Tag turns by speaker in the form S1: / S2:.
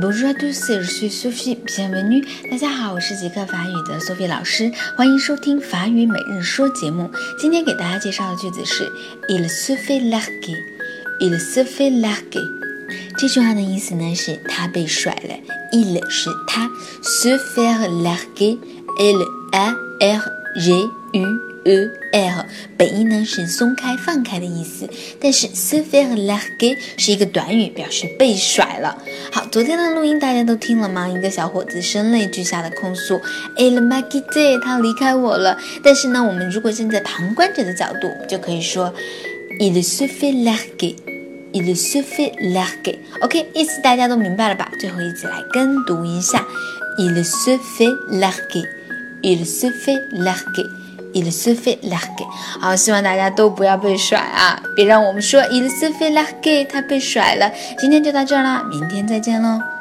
S1: Bonjour à tous, je suis Sophie. Bienvenue. 大家好，我是极客法语的 Sophie 老师，欢迎收听法语每日说节目。今天给大家介绍的句子是 Il se fait larguer. Il se fait larguer. 这句话的意思呢是他被甩了。Il 是他，se faire larguer. L A R G U E R，本意呢是松开、放开的意思，但是 s e f a i r l a r g 是一个短语，表示被甩了。好，昨天的录音大家都听了吗？一个小伙子声泪俱下的控诉，Il m'a quitté，他离开我了。但是呢，我们如果站在旁观者的角度，就可以说，Il se fait larguer，Il se fait larguer。OK，意思大家都明白了吧？最后一起来跟读一下，Il se fait larguer，Il se fait larguer。Il se fait larguer。好，希望大家都不要被甩啊！别让我们说 Il se fait larguer，他被甩了。今天就到这儿啦，明天再见喽。